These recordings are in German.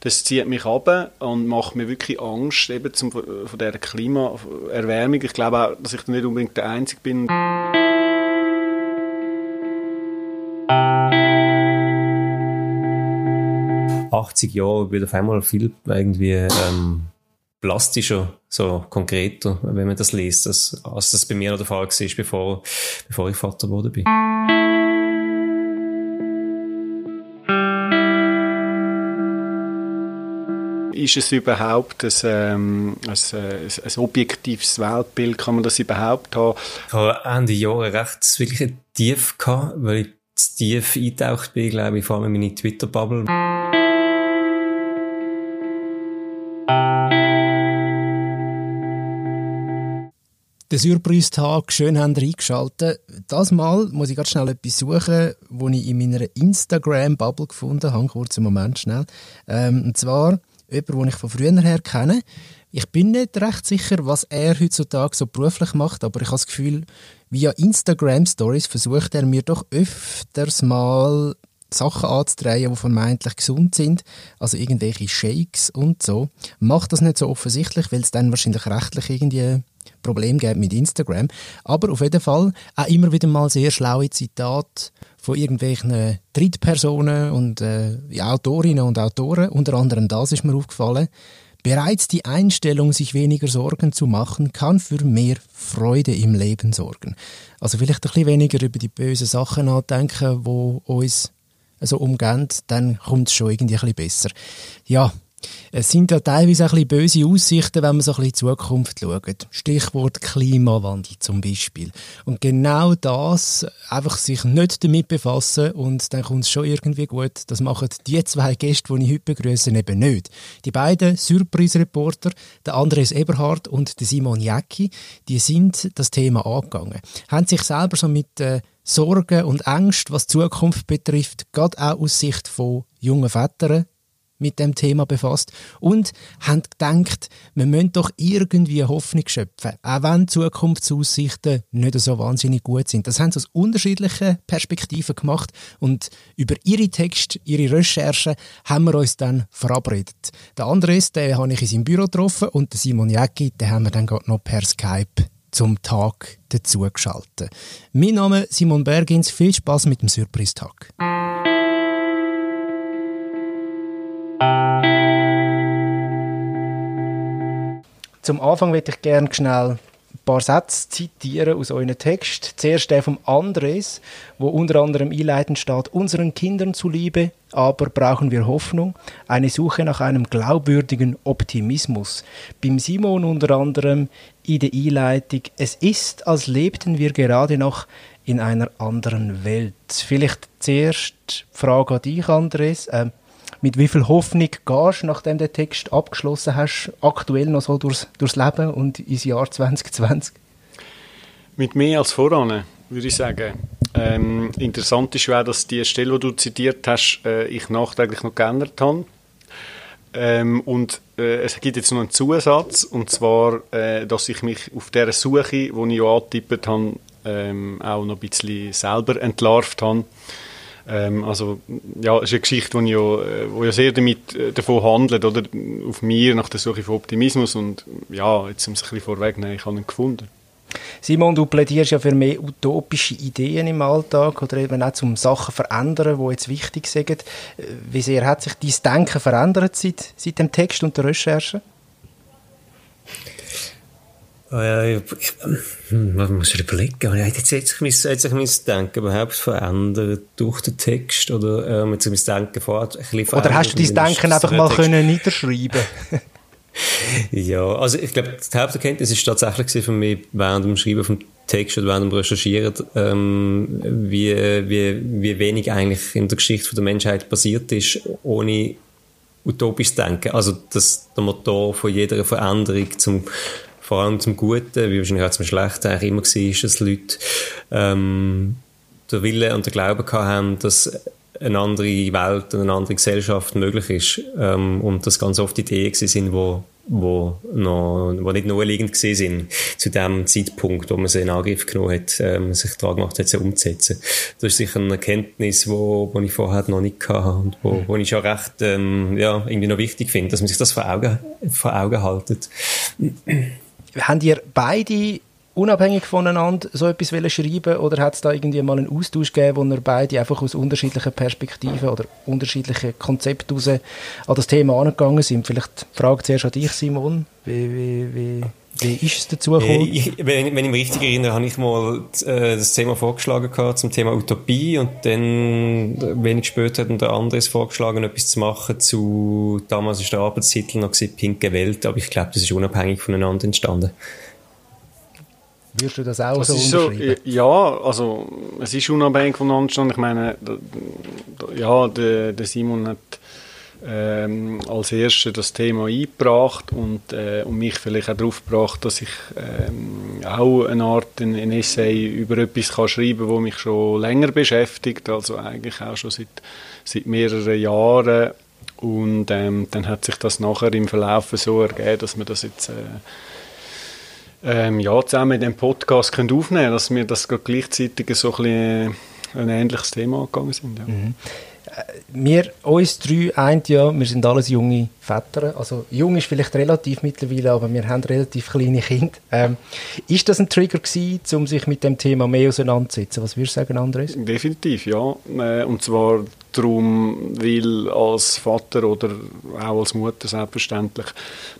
das zieht mich ab und macht mir wirklich Angst eben zum, von dieser Klimaerwärmung. Ich glaube auch, dass ich nicht unbedingt der Einzige bin. 80 Jahren wird auf einmal viel irgendwie ähm, plastischer, so konkreter, wenn man das liest, als, als das bei mir noch der Fall war, bevor, bevor ich Vater geworden bin. Ist es überhaupt ein, ähm, ein, ein, ein, objektives Weltbild? Kann man das überhaupt haben? Ich habe Ende Jahre recht wirklich Tief gehabt, weil ich zu tief eingetaucht bin, glaube ich, vor allem in meine Twitter-Bubble. Den Surprise-Tag, schön haben ihr eingeschaltet. Das Mal muss ich ganz schnell etwas suchen, das ich in meiner Instagram-Bubble gefunden habe. Kurzen Moment schnell. Ähm, und zwar jemand, den ich von früher her kenne. Ich bin nicht recht sicher, was er heutzutage so beruflich macht, aber ich habe das Gefühl, via Instagram-Stories versucht er mir doch öfters mal Sachen anzudrehen, die vermeintlich gesund sind, also irgendwelche Shakes und so. Macht das nicht so offensichtlich, weil es dann wahrscheinlich rechtlich irgendwie Problem gibt mit Instagram. Aber auf jeden Fall auch immer wieder mal sehr schlaue Zitate von irgendwelchen Drittpersonen und äh, Autorinnen und Autoren. Unter anderem das ist mir aufgefallen. Bereits die Einstellung, sich weniger Sorgen zu machen, kann für mehr Freude im Leben sorgen. Also vielleicht ein bisschen weniger über die bösen Sachen nachdenken, wo uns so umgehen, dann kommt es schon irgendwie ein bisschen besser. Ja, es sind ja teilweise auch ein bisschen böse Aussichten, wenn man so ein bisschen in die Zukunft schaut. Stichwort Klimawandel zum Beispiel. Und genau das, einfach sich nicht damit befassen und dann kommt es schon irgendwie gut. Das machen die zwei Gäste, die ich heute begrüße, eben nicht. Die beiden Surprise-Reporter, der Andres Eberhard und der Simon Jäcki, die sind das Thema angegangen. Haben sich selber so mit äh, Sorgen und Ängsten, was die Zukunft betrifft, gerade auch aus Sicht von jungen Vätern mit dem Thema befasst und haben gedacht, wir müssen doch irgendwie Hoffnung schöpfen, auch wenn Zukunftsaussichten nicht so wahnsinnig gut sind. Das haben sie aus unterschiedlichen Perspektiven gemacht und über ihre Texte, ihre Recherchen haben wir uns dann verabredet. Der Andres, den habe ich in seinem Büro getroffen und den Simon Jäcki, den haben wir dann gerade noch per Skype zum Tag dazugeschaltet. Mein Name ist Simon Bergins. Viel Spaß mit dem Surprise-Tag. Zum Anfang möchte ich gerne schnell ein paar Sätze zitieren aus euren Text. Zuerst der vom Andres, wo unter anderem einleitend steht, unseren Kindern zuliebe, aber brauchen wir Hoffnung, eine Suche nach einem glaubwürdigen Optimismus. Beim Simon unter anderem in der Einleitung, es ist, als lebten wir gerade noch in einer anderen Welt. Vielleicht zuerst die Frage an dich, Andres. Ähm, mit wie viel Hoffnung gehst, nachdem du den Text abgeschlossen hast, aktuell noch so durchs, durchs Leben und ins Jahr 2020? Mit mehr als voran, würde ich sagen. Ähm, interessant ist auch, dass die Stelle, die du zitiert hast, äh, ich nachträglich noch geändert habe. Ähm, und äh, es gibt jetzt noch einen Zusatz, und zwar, äh, dass ich mich auf dieser Suche, die ich ja angetippt habe, ähm, auch noch ein bisschen selber entlarvt habe. Ähm, also, ja, es ist eine Geschichte, die ja, wo ja sehr damit, äh, davon handelt, oder? Auf mir, nach der Suche von Optimismus. Und ja, jetzt um es ein bisschen vorwegnehmen, ich habe ihn gefunden. Simon, du plädierst ja für mehr utopische Ideen im Alltag oder eben auch zum Sachen verändern, die jetzt wichtig sind. Äh, wie sehr hat sich dein Denken verändert seit, seit dem Text und der Recherche? Äh, ich, was muss ich überlegen? Jetzt, hat sich mein, hat sich mein Denken überhaupt verändert durch den Text? Oder ähm, hat sich mein Denken vorher ein bisschen verändert? Oder hast du dein Denken einfach mal können niederschreiben Ja, also ich glaube, die Haupterkenntnis ist tatsächlich für mich während dem Schreiben vom Text oder während dem Recherchieren, ähm, wie, wie, wie wenig eigentlich in der Geschichte der Menschheit passiert ist, ohne utopisch Denken. Also dass der Motor von jeder Veränderung zum vor allem zum Guten, wie wahrscheinlich auch zum Schlechten eigentlich immer war, dass Leute ähm, der Wille und der Glaube haben, dass eine andere Welt und eine andere Gesellschaft möglich ist ähm, und dass ganz oft Ideen sind, wo wo noch, wo nicht naheliegend gesehen sind, zu dem Zeitpunkt, wo man sie in Angriff genommen hat, ähm, sich daran gemacht hat, sie umzusetzen. Das ist sicher eine Erkenntnis, wo, wo ich vorher noch nicht hatte und wo, wo ich schon recht, ähm, ja, irgendwie noch wichtig finde, dass man sich das vor Augen, vor Augen haltet. Haben ihr beide unabhängig voneinander so etwas schreiben oder hat es da irgendwie mal einen Austausch gegeben, wo ihr beide einfach aus unterschiedlichen Perspektiven oder unterschiedlichen Konzepten an das Thema angegangen sind? Vielleicht die Frage zuerst an dich, Simon. Wie, wie, wie, wie ist es dazu gekommen? Äh, ich, wenn, wenn ich mich richtig erinnere, habe ich mal äh, das Thema vorgeschlagen gehabt zum Thema Utopie und dann wenig später hat der Andres vorgeschlagen, etwas zu machen zu, damals ist der Arbeitstitel noch gewesen, Pinke Welt, aber ich glaube, das ist unabhängig voneinander entstanden. Würdest du das auch das so unterschreiben? So, ja, also es ist unabhängig voneinander. Ich meine, ja, der, der Simon hat ähm, als Erster das Thema eingebracht und, äh, und mich vielleicht auch darauf gebracht, dass ich ähm, auch eine Art ein, ein Essay über etwas kann schreiben kann, das mich schon länger beschäftigt, also eigentlich auch schon seit, seit mehreren Jahren. Und ähm, dann hat sich das nachher im Verlauf so ergeben, dass wir das jetzt... Äh, ähm, ja, zusammen in dem Podcast können aufnehmen können, dass wir das gleichzeitig so ein, ein ähnliches Thema angegangen sind. Ja. Mhm. Wir, uns drei, eint ja, wir sind alles junge Väter. Also jung ist vielleicht relativ mittlerweile, aber wir haben relativ kleine Kinder. Ähm, ist das ein Trigger gewesen, um sich mit dem Thema mehr auseinanderzusetzen? Was würdest du sagen, Andres? Definitiv, ja. Äh, und zwar darum, weil als Vater oder auch als Mutter selbstverständlich,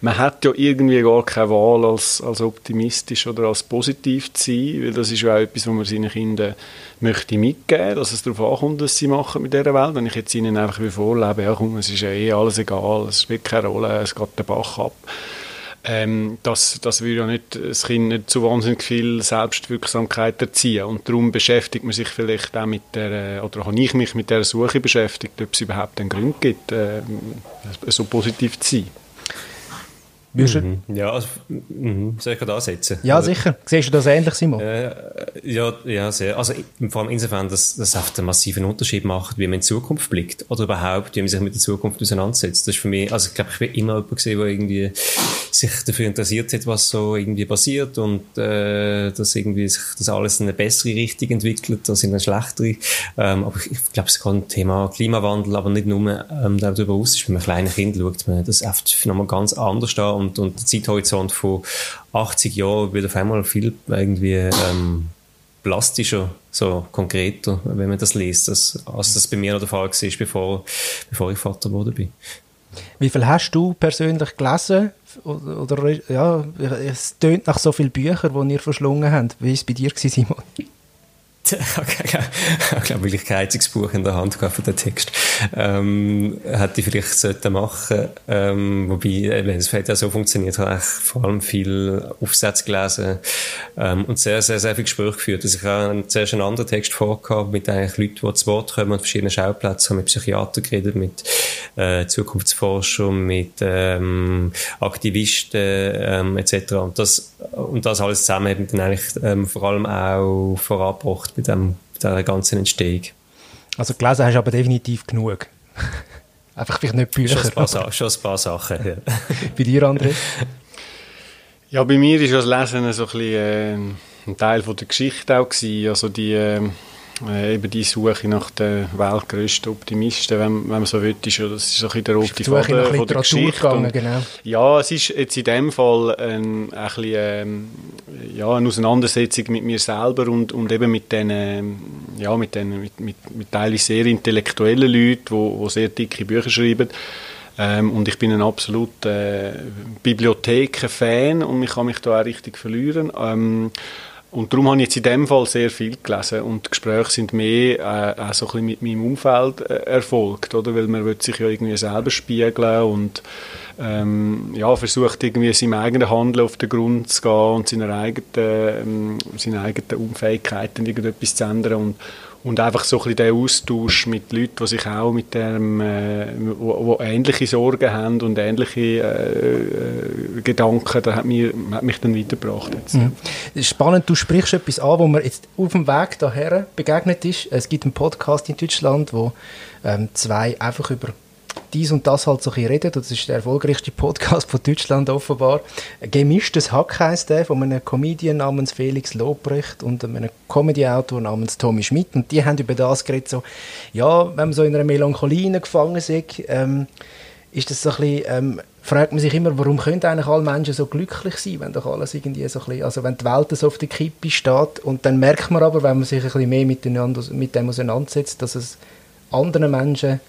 man hat ja irgendwie gar keine Wahl, als, als optimistisch oder als positiv zu sein, weil das ist ja auch etwas, was man seinen Kindern möchte mitgeben, dass es darauf ankommt, was sie machen mit dieser Welt. Wenn ich jetzt ihnen einfach vorlebe, ja komm, es ist ja eh alles egal, es spielt keine Rolle, es geht den Bach ab. Ähm, das, das würde ja nicht, das Kind nicht zu wahnsinnig viel Selbstwirksamkeit erziehen. Und darum beschäftigt man sich vielleicht auch mit der, oder habe ich mich mit der Suche beschäftigt, ob es überhaupt einen Grund gibt, äh, so positiv zu sein. Mhm. Ja, also, mhm. soll ich da ansetzen? Ja, also, sicher. Siehst du das ähnlich, Simon? Äh, ja, ja, sehr. Also, vor allem insofern, dass das oft einen massiven Unterschied macht, wie man in die Zukunft blickt. Oder überhaupt, wie man sich mit der Zukunft auseinandersetzt. Das ist für mich, also, ich glaube, ich bin immer jemand gesehen, der irgendwie sich dafür interessiert hat, was so irgendwie passiert und, äh, dass irgendwie sich das alles in eine bessere Richtung entwickelt, als in eine schlechtere. Ähm, aber ich, ich glaube, es kann Thema Klimawandel, aber nicht nur, ähm, darüber aus ist. Wenn man kleine Kind schaut, man das oft nochmal ganz anders an und, und der Zeithorizont von 80 Jahren wird auf einmal viel irgendwie ähm, plastischer, so konkreter, wenn man das liest, als, als das bei mir noch der Fall war, bevor, bevor ich Vater geworden bin. Wie viel hast du persönlich gelesen? Oder, oder ja, es tönt nach so vielen Büchern, die ihr verschlungen habt. Wie war es bei dir, Simon? ich glaube, wirklich kein einziges Buch in der Hand gehabt für den Text. Ähm, hätte ich vielleicht sollten machen, ähm, wobei, äh, wenn es ja so funktioniert, habe ich vor allem viel Aufsätze gelesen, ähm, und sehr, sehr, sehr viel Gespräch geführt. Also ich habe zuerst einen anderen Text vorgehabt, mit eigentlich Leuten, die zu Wort kommen an verschiedenen Schauplätzen, habe mit Psychiatern geredet, mit, äh, Zukunftsforschern, mit, ähm, Aktivisten, ähm, etc. Und das, und das alles zusammen hat mich dann eigentlich, ähm, vor allem auch vorangebracht bei, dem, dieser ganzen Entstehung. Also gelesen hast du aber definitiv genug. Einfach vielleicht nicht Bücher. Schon ein paar, schon ein paar Sachen, ja. bei dir, André? Ja, bei mir ist das Lesen so ein, bisschen, äh, ein Teil von der Geschichte auch gewesen. Also die, äh, eben die Suche nach den weltgrößten Optimisten, wenn, wenn man so will, ist, das ist so ein der rote Faden von der Geschichte. Gegangen, genau. Ja, es ist jetzt in dem Fall ein, ein bisschen, ähm, ja, eine Auseinandersetzung mit mir selber und, und eben mit den, ähm, ja, mit den, mit, mit, mit teilweise sehr intellektuellen Leuten, die, die sehr dicke Bücher schreiben. Ähm, und ich bin ein absoluter äh, Bibliotheken-Fan und ich kann mich da auch richtig verlieren. Ähm, und darum habe ich jetzt in dem Fall sehr viel gelesen und die Gespräche sind mehr äh, auch so ein bisschen mit meinem Umfeld äh, erfolgt, oder? Weil man will sich ja irgendwie selber spiegeln und ähm, ja, versucht irgendwie seinem eigenen Handeln auf den Grund zu gehen und seine eigenen, ähm, seine eigenen Unfähigkeiten irgendetwas zu ändern und, und einfach so ein bisschen der Austausch mit Leuten, die sich auch mit dem, äh, wo, wo ähnliche Sorgen haben und ähnliche äh, äh, Gedanken, das hat, mir, hat mich dann weitergebracht. Jetzt. Mhm. Spannend, du sprichst etwas an, wo mir jetzt auf dem Weg daher begegnet ist. Es gibt einen Podcast in Deutschland, wo ähm, zwei einfach über dies und das halt so ein reden. Das ist der erfolgreichste Podcast von Deutschland offenbar. Gemischtes Hack heisst der, von einem Comedian namens Felix Lobrecht und einem Comedy-Autor namens Tommy Schmidt. Und die haben über das geredet, so, ja, wenn man so in einer Melancholie gefangen ist, ähm, ist das so ein bisschen, ähm, fragt man sich immer, warum können eigentlich alle Menschen so glücklich sein, wenn doch alles irgendwie so ein bisschen, also wenn die Welt so auf der Kippe steht und dann merkt man aber, wenn man sich ein bisschen mehr miteinander, mit dem auseinandersetzt, dass es anderen Menschen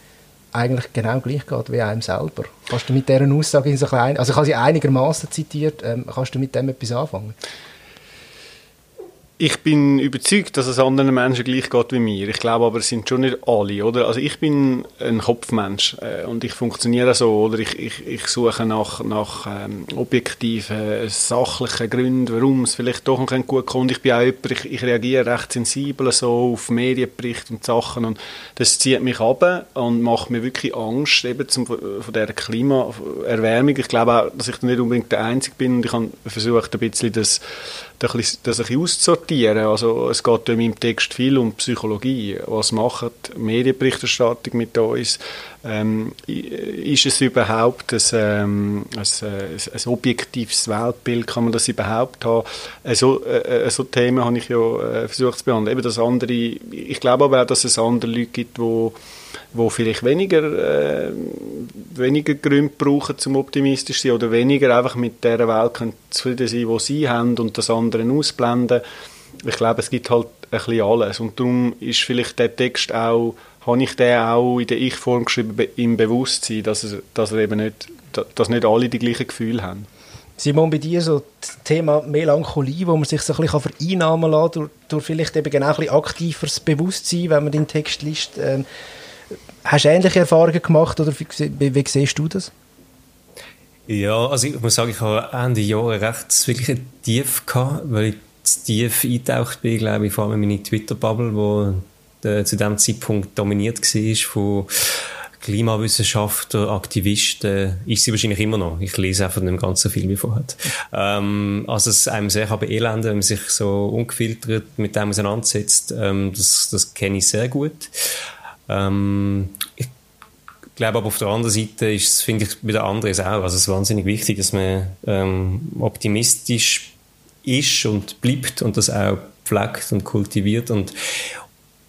eigentlich genau gleich geht wie einem selber. Kannst du mit dieser Aussage so klein, also ich habe sie einigermaßen zitiert, ähm, kannst du mit dem etwas anfangen? Ich bin überzeugt, dass es anderen Menschen gleich geht wie mir. Ich glaube aber, es sind schon nicht alle, oder? Also ich bin ein Kopfmensch äh, und ich funktioniere so, oder? Ich, ich, ich suche nach, nach ähm, objektiven, sachlichen Gründen, warum es vielleicht doch noch gut kommt. Ich bin auch jemand, ich, ich reagiere recht sensibel so auf Medienberichte und Sachen und das zieht mich ab und macht mir wirklich Angst eben zum, von dieser Klimaerwärmung. Ich glaube auch, dass ich nicht unbedingt der Einzige bin und ich habe versucht, ein bisschen das das ein bisschen auszusortieren. Also es geht in meinem Text viel um Psychologie. Was macht Medienberichterstattung mit uns? Ähm, ist es überhaupt ein, ähm, ein, ein, objektives Weltbild? Kann man das überhaupt haben? So, äh, so Themen habe ich ja äh, versucht zu behandeln. Eben das andere, ich glaube aber auch, dass es andere Leute gibt, die wo vielleicht weniger, äh, weniger Gründe brauchen, zum optimistisch zu sein oder weniger einfach mit der Welt können zufrieden sein, die sie haben und das andere ausblenden. Ich glaube, es gibt halt ein bisschen alles und darum ist vielleicht der Text auch, habe ich den auch in der Ich-Form geschrieben, im Bewusstsein, dass, er, dass, er eben nicht, dass nicht alle die gleichen Gefühle haben. Simon, bei dir so das Thema Melancholie, wo man sich so ein bisschen vereinnahmen lassen kann, durch, durch vielleicht eben genau ein bisschen aktiveres Bewusstsein, wenn man den Text liest. Ähm, Hast du ähnliche Erfahrungen gemacht oder wie, wie siehst du das? Ja, also ich muss sagen, ich habe Ende Jahre recht wirklich Tief gehabt, weil ich zu tief eingetaucht bin, glaube ich, vor allem in meine Twitter-Bubble, wo zu dem Zeitpunkt dominiert war von Klimawissenschaftler, Aktivisten, ist sie wahrscheinlich immer noch. Ich lese einfach nicht ganz so viel wie vorher. Ähm, also es einem sehr beelenden, wenn man sich so ungefiltert mit dem auseinandersetzt, ähm, das, das kenne ich sehr gut. Ähm, ich glaube aber auf der anderen Seite ist es, finde ich, bei der anderen auch. Also es ist wahnsinnig wichtig, dass man ähm, optimistisch ist und bleibt und das auch pflegt und kultiviert und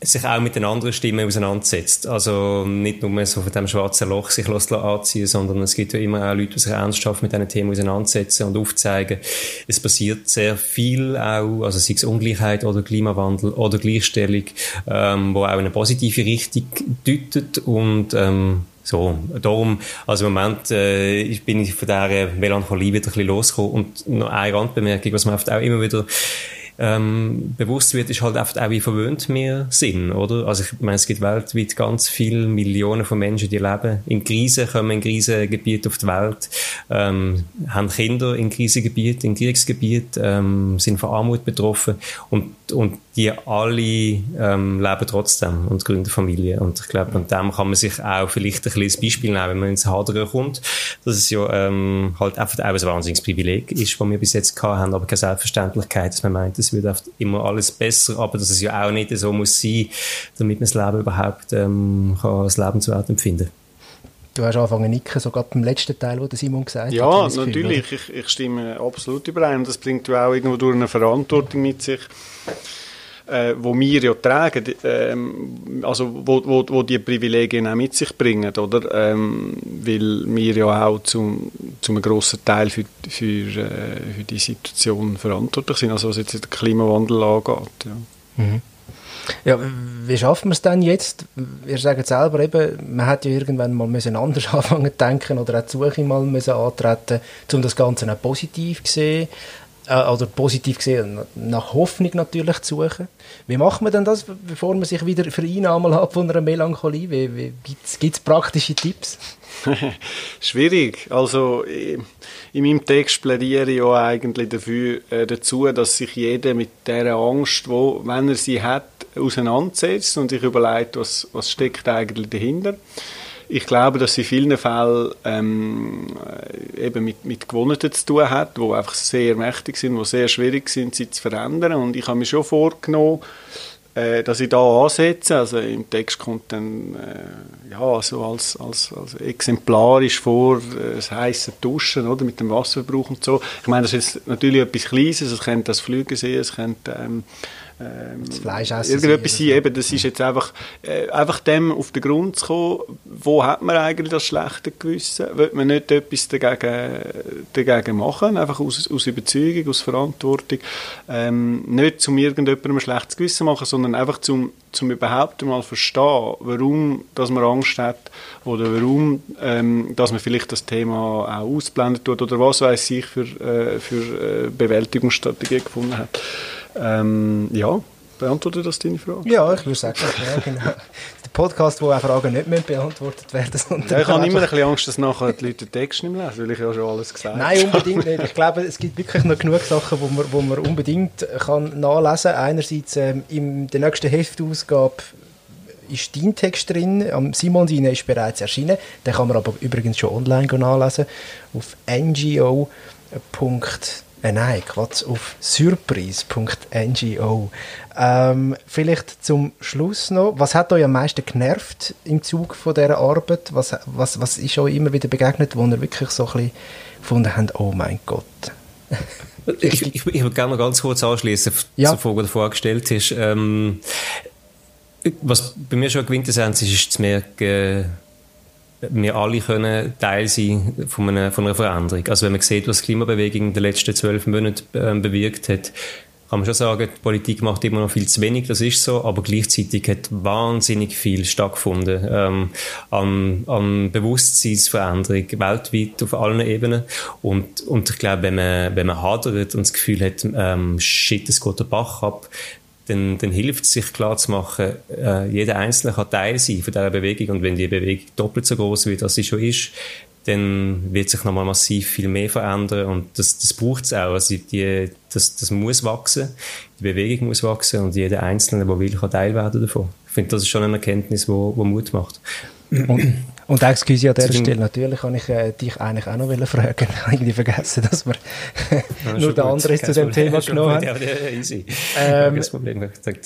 sich auch mit den anderen Stimmen auseinandersetzt. Also nicht nur so von dem schwarzen Loch sich anziehen, sondern es gibt ja immer auch Leute, die sich ernsthaft mit diesen Themen auseinandersetzen und aufzeigen, es passiert sehr viel auch, also sei es Ungleichheit oder Klimawandel oder Gleichstellung, ähm, wo auch in eine positive Richtung deutet und ähm, so, darum, also im Moment äh, bin ich von dieser Melancholie wieder ein bisschen losgekommen. Und noch eine Randbemerkung, was man oft auch immer wieder ähm, bewusst wird, ist halt oft auch, wie verwöhnt wir sind, oder? Also ich meine, es gibt weltweit ganz viele Millionen von Menschen, die leben in Krisen, kommen in Krisengebiete auf die Welt, ähm, haben Kinder in Krisengebieten, in Kriegsgebieten, ähm, sind von Armut betroffen und, und die alle ähm, leben trotzdem und gründen Familie. Und ich glaube, an dem kann man sich auch vielleicht ein kleines Beispiel nehmen, wenn man ins Hadern kommt, dass es ja ähm, halt einfach auch ein wahnsinniges Privileg ist, was wir bis jetzt gehabt haben, aber keine Selbstverständlichkeit, dass man meint, es wird oft immer alles besser, aber dass es ja auch nicht so muss sein, damit man das Leben überhaupt ähm, kann als lebenswert empfinden Du hast angefangen nicken, sogar beim letzten Teil, wo der Simon gesagt ja, hat. Ja, natürlich. Ich, ich, stimme absolut überein. Das bringt auch irgendwo durch eine Verantwortung mit sich äh, wo wir ja tragen, ähm, also wo, wo, wo die Privilegien auch mit sich bringen, oder? Ähm, weil wir ja auch zum, zum einem grossen Teil für, für, äh, für die Situation verantwortlich sind, also was jetzt den Klimawandel angeht. Ja. Mhm. Ja, wie schaffen wir es denn jetzt? Ihr sagt selber eben, man hätte ja irgendwann mal müssen anders anfangen zu denken oder auch die Suche mal müssen antreten, um das Ganze auch positiv zu sehen äh, oder positiv gesehen, nach Hoffnung natürlich zu suchen. Wie macht man denn das, bevor man sich wieder vereinnahmen hat von einer Melancholie? Gibt es praktische Tipps? Schwierig. Also in meinem Text plädiere ich ja eigentlich dafür, äh, dazu, dass sich jeder mit der Angst, wo, wenn er sie hat, auseinandersetzt und sich überlegt, was, was steckt eigentlich dahinter ich glaube, dass in vielen Fällen ähm, eben mit, mit Gewohnheiten zu tun hat, die einfach sehr mächtig sind, die sehr schwierig sind, sie zu verändern. Und ich habe mir schon vorgenommen, äh, dass ich da ansetze. Also im Text kommt dann äh, ja, also als, als, als exemplarisch vor äh, das heiße Duschen oder, mit dem Wasserverbrauch und so. Ich meine, das ist natürlich etwas Kleines, es könnte das Flüge sehen, es könnte ähm, ähm, das Fleisch essen. Irgendetwas sein, eben, das ist jetzt einfach, äh, einfach dem auf den Grund zu kommen, wo hat man eigentlich das schlechte Gewissen? Will man nicht etwas dagegen, dagegen machen, einfach aus, aus Überzeugung, aus Verantwortung, ähm, nicht zum irgendjemandem ein schlechtes Gewissen machen, sondern einfach zum, zum überhaupt mal verstehen, warum dass man Angst hat oder warum ähm, dass man vielleicht das Thema auch ausblendet tut oder was weiß ich für, äh, für äh, Bewältigungsstrategien gefunden hat. Ähm, ja, beantwortet das deine Frage? Ja, ich würde sagen, ja, genau. Der Podcast, wo auch Fragen nicht mehr beantwortet werden. Ja, ich habe immer ein bisschen Angst, dass nachher die Leute den Text nicht mehr lesen, weil ich ja schon alles gesagt habe. Nein, unbedingt nicht. Ich glaube, es gibt wirklich noch genug Sachen, wo man, wo man unbedingt kann nachlesen kann. Einerseits ähm, in der nächsten Heftausgabe ist dein Text drin. Am Simon Dine ist bereits erschienen. Den kann man aber übrigens schon online nachlesen auf ngo.de äh, nein, Quatsch, auf surprise.ngo. Ähm, vielleicht zum Schluss noch, was hat euch am meisten genervt im Zug von dieser Arbeit? Was, was, was ist euch immer wieder begegnet, wo ihr wirklich so ein bisschen gefunden habt, oh mein Gott? ich, ich, ich würde gerne noch ganz kurz anschließen ja. zur Frage, die du vorgestellt hast. Ähm, was bei mir schon Quintessenz ist, ist zu merken, wir alle können Teil sein von einer, von einer Veränderung. Also wenn man sieht, was die Klimabewegung in den letzten zwölf Monaten äh, bewirkt hat, kann man schon sagen, die Politik macht immer noch viel zu wenig, das ist so, aber gleichzeitig hat wahnsinnig viel stattgefunden ähm, an, an Bewusstseinsveränderung weltweit auf allen Ebenen und, und ich glaube, wenn man, wenn man hadert und das Gefühl hat, ähm, shit, es geht der Bach ab, dann, dann hilft es sich klar zu machen, äh, jeder Einzelne kann Teil sein von dieser Bewegung und wenn die Bewegung doppelt so groß wird, als sie schon ist, dann wird sich nochmal massiv viel mehr verändern und das, das braucht es auch. Also die, das, das muss wachsen, die Bewegung muss wachsen und jeder Einzelne, der will, kann Teil werden davon. Ich finde, das ist schon eine Erkenntnis, die Mut macht. Und, und excuse an dieser Stelle, natürlich kann ich äh, dich eigentlich auch noch fragen. Ich habe irgendwie vergessen, dass wir ja, nur der andere zu dem Thema genommen haben. Ja, easy. Ähm,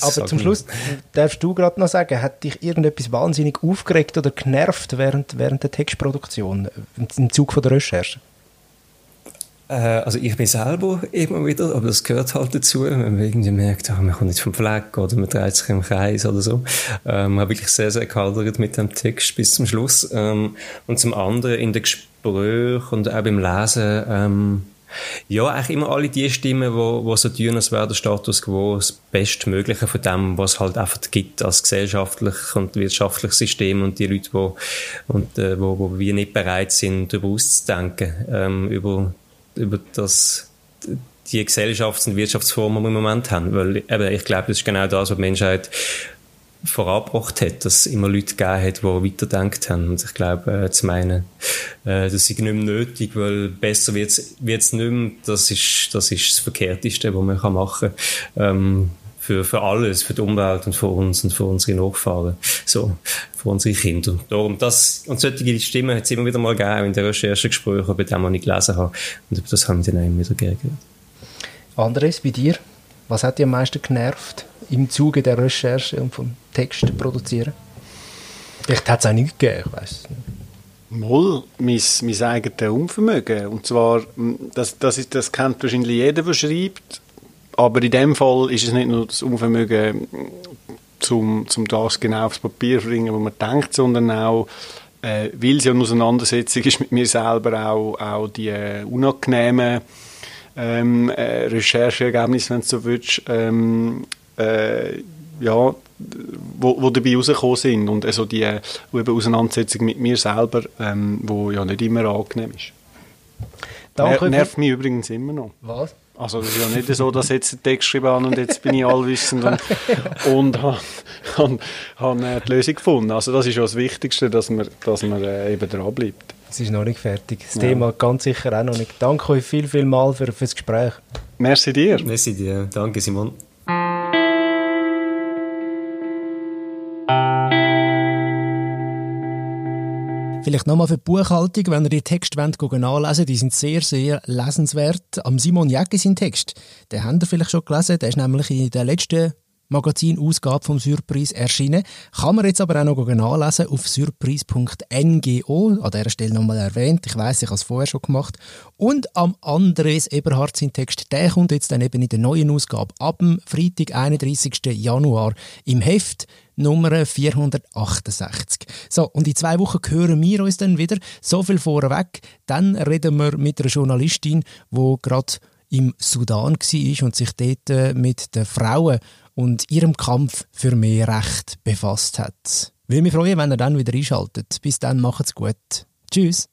aber zum Schluss darfst du gerade noch sagen, hat dich irgendetwas wahnsinnig aufgeregt oder genervt während, während der Textproduktion im Zug von der Recherche? Äh, also ich bin selber immer wieder, aber das gehört halt dazu, wenn man irgendwie merkt, oh, man kommt nicht vom Fleck oder man dreht sich im Kreis oder so. Ähm, habe wirklich sehr, sehr gehadert mit dem Text bis zum Schluss. Ähm, und zum anderen in den Gesprächen und auch beim Lesen, ähm, ja, eigentlich immer alle die Stimmen, wo, wo so tun, als wäre der Status quo das Bestmögliche von dem, was es halt einfach gibt als gesellschaftlich und wirtschaftliches System und die Leute, wo, äh, wo, wo wir nicht bereit sind, darüber auszudenken, ähm, über über das, die Gesellschafts- und Wirtschaftsformen, die wir im Moment haben. Weil eben, ich glaube, das ist genau das, was die Menschheit vorangebracht hat, dass es immer Leute gegeben hat, die weiterdenkt haben. Und ich glaube, äh, zu meinen, äh, das ist nicht mehr nötig, weil besser wird es nicht mehr. Das ist, das ist das Verkehrteste, was man machen kann. Ähm, für, für alles, für die Umwelt und für uns und für unsere Nachfahren, so, für unsere Kinder. Darum, das, und solche Stimmen hat es immer wieder mal gegeben in den Recherchegesprächen, bei denen ich nicht gelesen habe. Und über das haben wir dann immer wieder geredet. Andres, bei dir? Was hat dich am meisten genervt im Zuge der Recherche und vom Text produzieren? Vielleicht hat es auch nichts gegeben, ich weiß es nicht. Moll, mein, mein eigenes Unvermögen. Und zwar, das, das, ist, das kennt wahrscheinlich jeder, der schreibt. Aber in dem Fall ist es nicht nur das Unvermögen, zum, zum das genau aufs Papier zu bringen, was man denkt, sondern auch, äh, weil es ja eine Auseinandersetzung ist mit mir selber, auch, auch die äh, unangenehmen ähm, äh, Rechercheergebnisse, wenn du so willst, ähm, äh, ja, wo, wo dabei rausgekommen sind und also die äh, Auseinandersetzung mit mir selber, ähm, wo ja nicht immer angenehm ist. Danke. Nervt mich übrigens immer noch. Was? Also es ist ja nicht so, dass jetzt ein Text geschrieben habe und jetzt bin ich allwissend und, und habe hab, hab äh, die Lösung gefunden. Also das ist ja das Wichtigste, dass man, dass man äh, eben dranbleibt. Es ist noch nicht fertig. Das ja. Thema ganz sicher auch noch nicht. Danke euch viel, viel mal für, für das Gespräch. Merci dir. Merci dir. Danke Simon. Vielleicht nochmal für die Buchhaltung, wenn ihr die Texte wollt, die sind sehr, sehr lesenswert. Am Simon Jäcki sein Text, den habt ihr vielleicht schon gelesen, der ist nämlich in der letzten Magazinausgabe vom Surprise erschienen. Kann man jetzt aber auch noch nachlesen auf surprise.ngo. An dieser Stelle nochmal erwähnt. Ich weiß, ich habe es vorher schon gemacht. Und am Andres Eberhard sein Text, der kommt jetzt dann eben in der neuen Ausgabe ab dem Freitag, 31. Januar im Heft. Nummer 468. So, und in zwei Wochen hören wir uns dann wieder. So viel vorweg. Dann reden wir mit einer Journalistin, die gerade im Sudan war und sich dort äh, mit den Frauen und ihrem Kampf für mehr Recht befasst hat. Will mich freuen, wenn ihr dann wieder einschaltet. Bis dann, macht's gut. Tschüss.